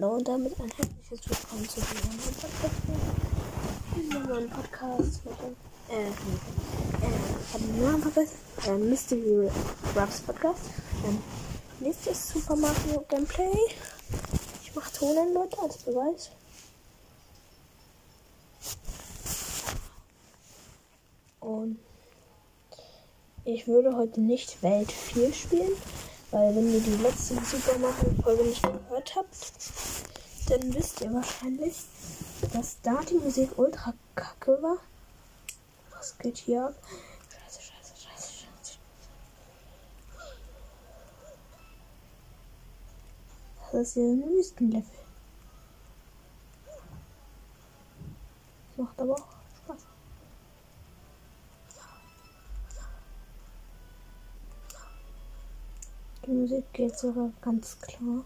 Hallo und damit ein herzliches Willkommen zu diesem neuen Podcast. Äh, äh, ich habe den Namen vergessen. Äh, Mystery Ruffs Podcast. Ähm, nächstes Super Mario Gameplay. Ich mache Tonen, Leute, als Beweis. Und ich würde heute nicht Welt 4 spielen. Weil wenn ihr die letzte Super Mario Folge nicht gehört habt, dann wisst ihr wahrscheinlich, dass da die Musik ultra kacke war. Was geht hier ab? Scheiße, scheiße, scheiße, scheiße. Das ist hier ein Wüstenlevel. Macht aber auch Musik geht sogar ganz klar.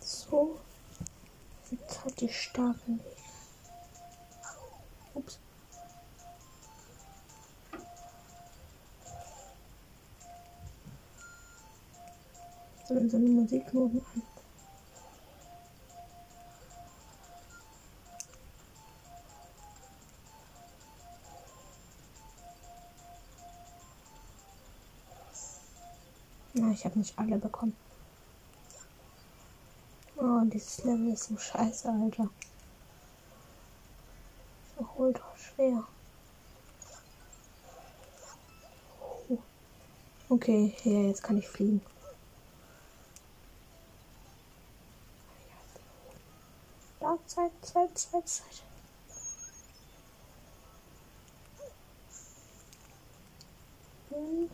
So. Jetzt hat die starken Weg. Ups. So, so eine Musiknoten an. Ich habe nicht alle bekommen. Oh, dieses Level ist so scheiße, Alter. So ultra schwer. Oh. Okay, ja, jetzt kann ich fliegen. Da, Zeit, Zeit, Zeit, Zeit. Und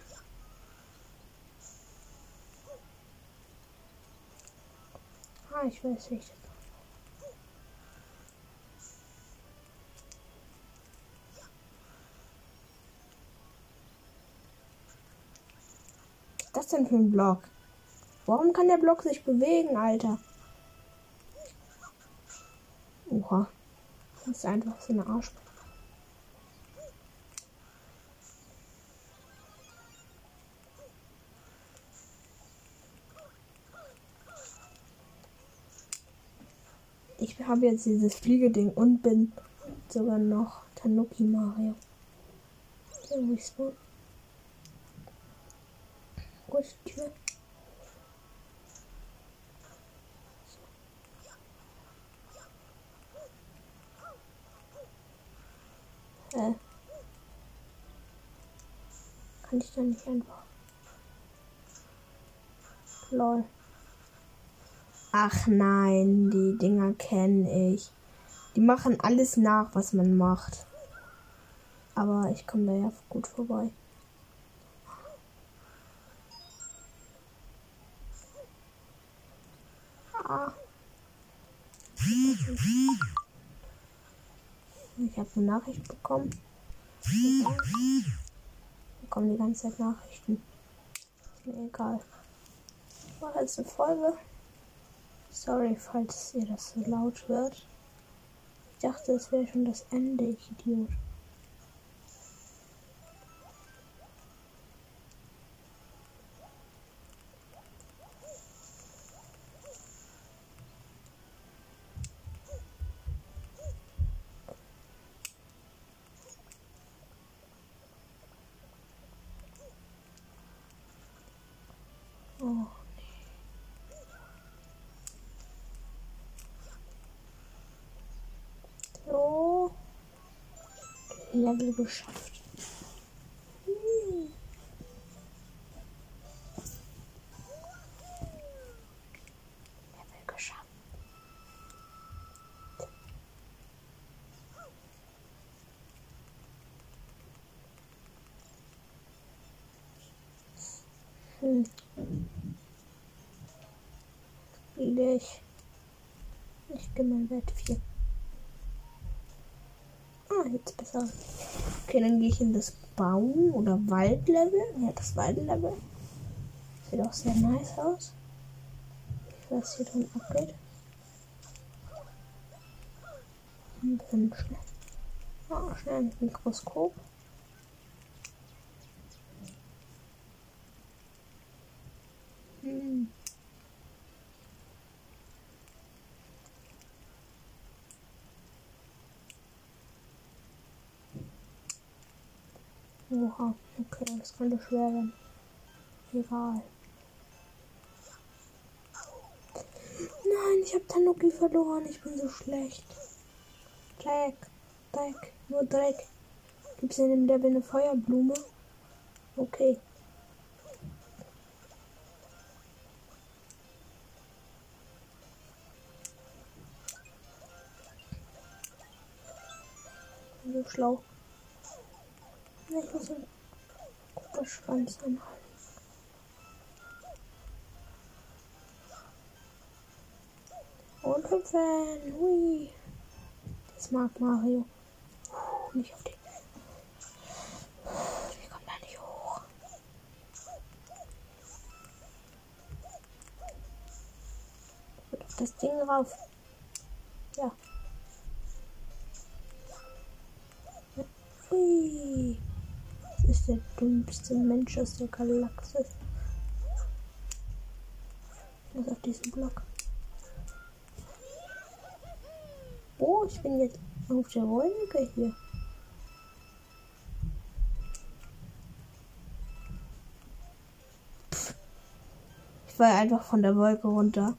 Ah, ich weiß nicht. Was ist das denn für ein Block? Warum kann der Block sich bewegen, Alter? Oha. Das ist einfach so eine Arsch. Ich habe jetzt dieses Fliegeding und bin sogar noch Tanuki Mario. So, wo ich spawn. Wo ist die Tür? Äh. Kann ich da nicht einfach. Lol. Ach nein, die Dinger kenne ich. Die machen alles nach, was man macht. Aber ich komme da ja gut vorbei. Ah. Ich habe eine Nachricht bekommen. Ich bekomme die ganze Zeit Nachrichten. Ist mir egal. Mache jetzt eine Folge. Sorry, falls ihr das so laut hört. Ich dachte, es wäre schon das Ende, ich Idiot. Oh. So. Level geschafft. Hm. Ich. Ich gehe mal Wert 4 geht's besser. Okay, dann gehe ich in das Baum- oder Waldlevel. Ja, das Waldlevel. Sieht auch sehr nice aus. Was hier drin abgeht. Ein bisschen schnell. Oh, schnell ein Mikroskop. Hm. Oha, okay, das könnte schwer werden. Egal. Nein, ich habe Tanuki verloren. Ich bin so schlecht. Dreck, Dreck, nur Dreck. Gibt es in dem Level eine Feuerblume? Okay. So schlau. Ich muss einen Schwanz anhalten. Und hüpfen. Hui. Das mag Mario. Puh, nicht auf den. Ich komme da nicht hoch. Das Ding rauf. Dümmste Mensch aus der Galaxis. Was auf diesem Block. Oh, ich bin jetzt auf der Wolke hier. Pff. Ich fall einfach von der Wolke runter.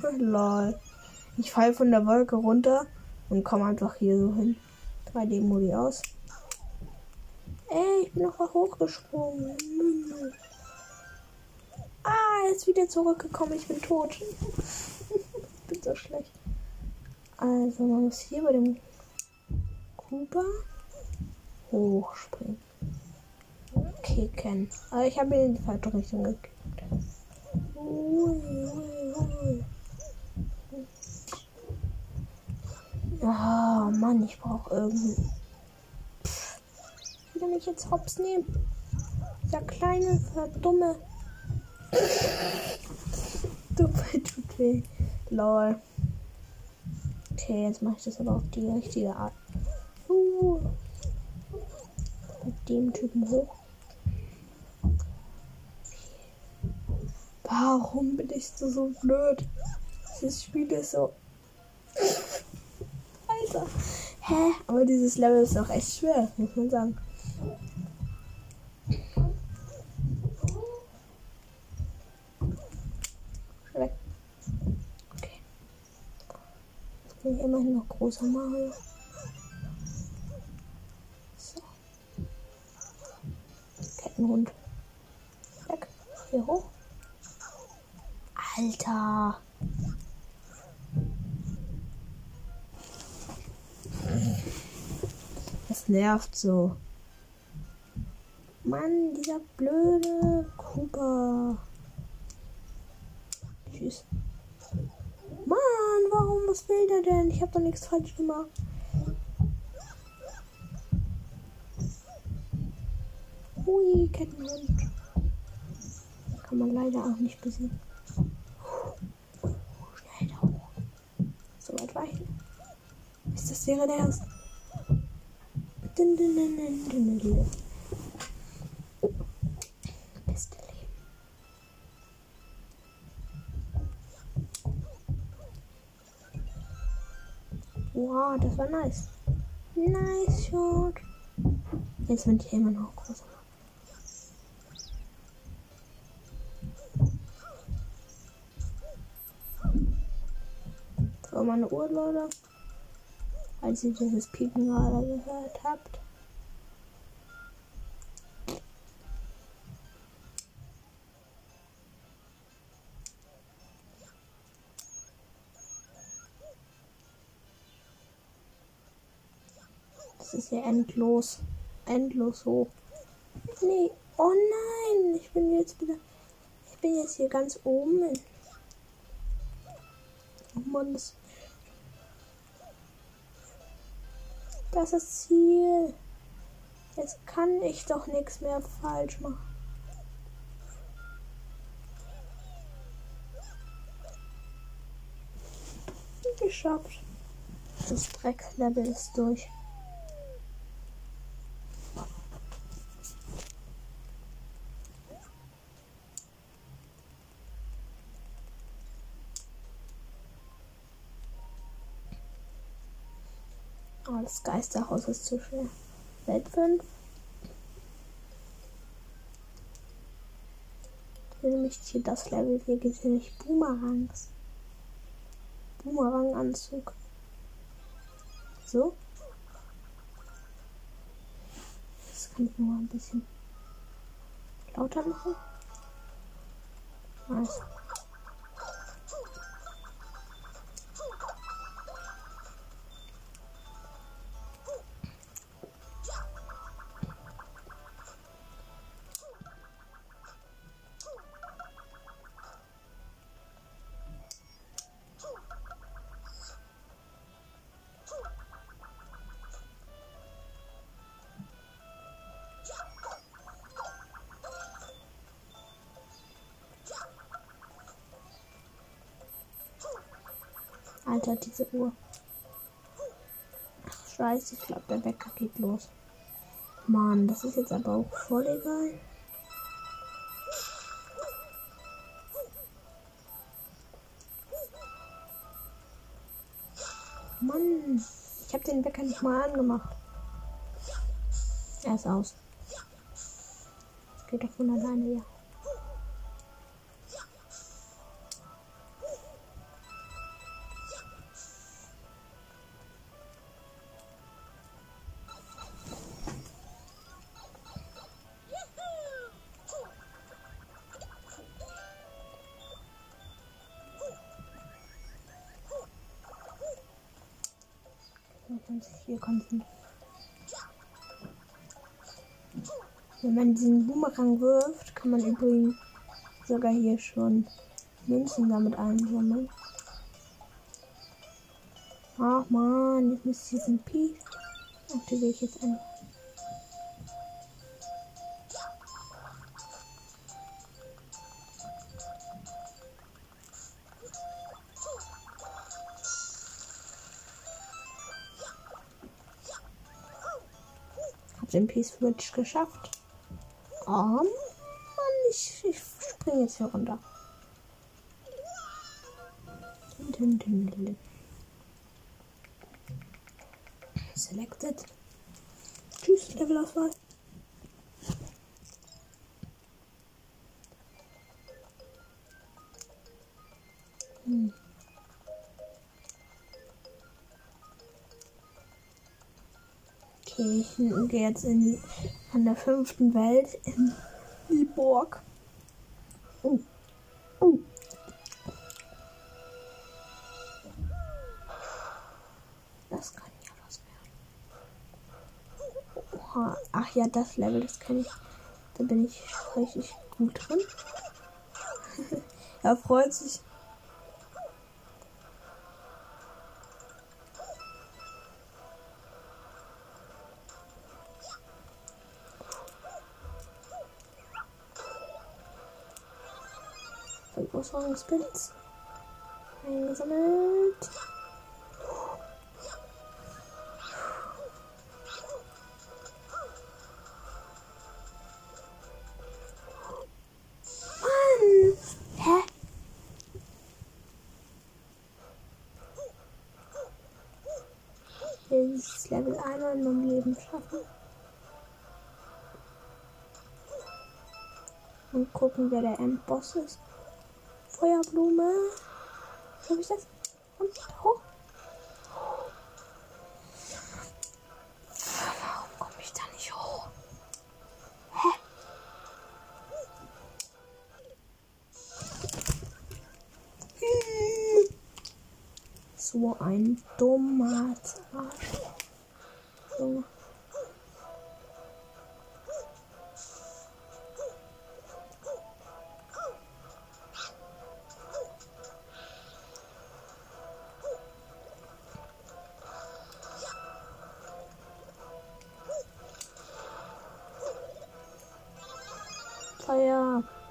Lol. Ich fall von der Wolke runter und komme einfach hier so hin. 3D-Modi aus. Ey, ich bin noch hochgesprungen. Ah, er ist wieder zurückgekommen. Ich bin tot. ich bin so schlecht. Also man muss hier bei dem Kuba hochspringen. Kicken. Aber ich habe ihn in die falsche Richtung gekickt. Ah, oh, Mann, ich brauche irgendwie. Will mich jetzt hops nehmen? Der kleine, verdumme. Dumme tut weh. Lol. Okay, jetzt mache ich das aber auf die richtige Art. Uh. Mit dem Typen hoch. Warum bin ich so, so blöd? Dieses Spiel ist so. Alter. Hä? Aber dieses Level ist auch echt schwer, muss man sagen. Bin ich immerhin noch großer Mario. So. Kettenhund. Weg. Hier hoch. Alter. Das nervt so. Mann, dieser blöde Cooper. Tschüss. Was will der denn? Ich habe doch nichts falsch gemacht. Hui, Kettenhund. Kann man leider auch nicht besiegen. Schnell da hoch. So weit ich. Ist das wäre der erste? Dun, dun, dun, dun, dun, Wow, das war nice. Nice Shot. Jetzt bin ich immer noch größer. So, meine Uhr, Leute. Als ihr dieses Piepen gerade gehört habt. Ist ja endlos. Endlos hoch. Nee. Oh nein. Ich bin jetzt wieder. Ich bin jetzt hier ganz oben. Oh. Das ist Ziel. Jetzt kann ich doch nichts mehr falsch machen. Geschafft. Das Drecklevel ist durch. das Geisterhaus ist zu schwer. Welt 5. nämlich hier das Level hier geht hier nicht Boomerangs. Boomeranganzug. So. Das kann ich nur ein bisschen lauter machen. Nice. Alter, diese Uhr. Ach, scheiße, ich glaube, der Wecker geht los. Mann, das ist jetzt aber auch voll egal. Mann, ich habe den Wecker nicht mal angemacht. Er ist aus. Das geht doch von alleine, ja. Hier konzentrieren. Wenn man diesen Boomerang wirft, kann man übrigens sogar hier schon Münzen damit einsammeln. Ach man, jetzt muss ich diesen Pi aktiviere ich jetzt ein. Den P-Switch geschafft. Oh Mann, ich, ich springe jetzt hier runter. Selected. Tschüss, Levelauswahl. Hm. Ich gehe jetzt in an der fünften Welt in die Burg. Oh. Oh. Das kann ja was werden. Oha. Ach ja, das Level, das kenne ich. Da bin ich richtig gut drin. er freut sich. Ausrüstungspilz eingesammelt. Mann! Level einmal in meinem Leben schaffen. Und gucken, wer der Endboss ist. Feuerblume. Habe ich das? Und hoch. Warum komme ich da nicht hoch? Hä? So ein dummer Feuer. Das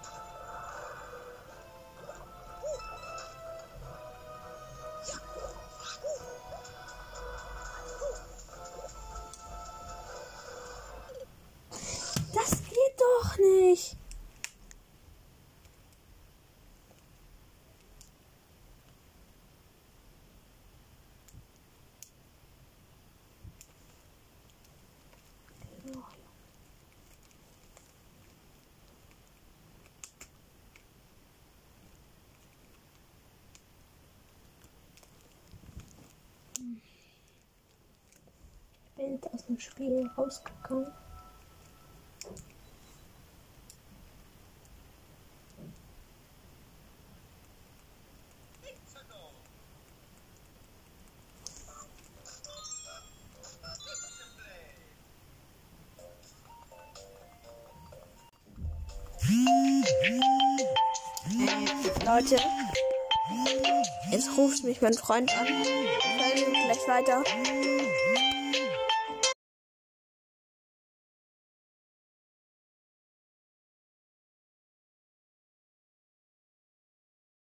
komplett aus dem Spiel rausgegangen. Leute, jetzt ruft mich mein Freund an. Ich gleich weiter.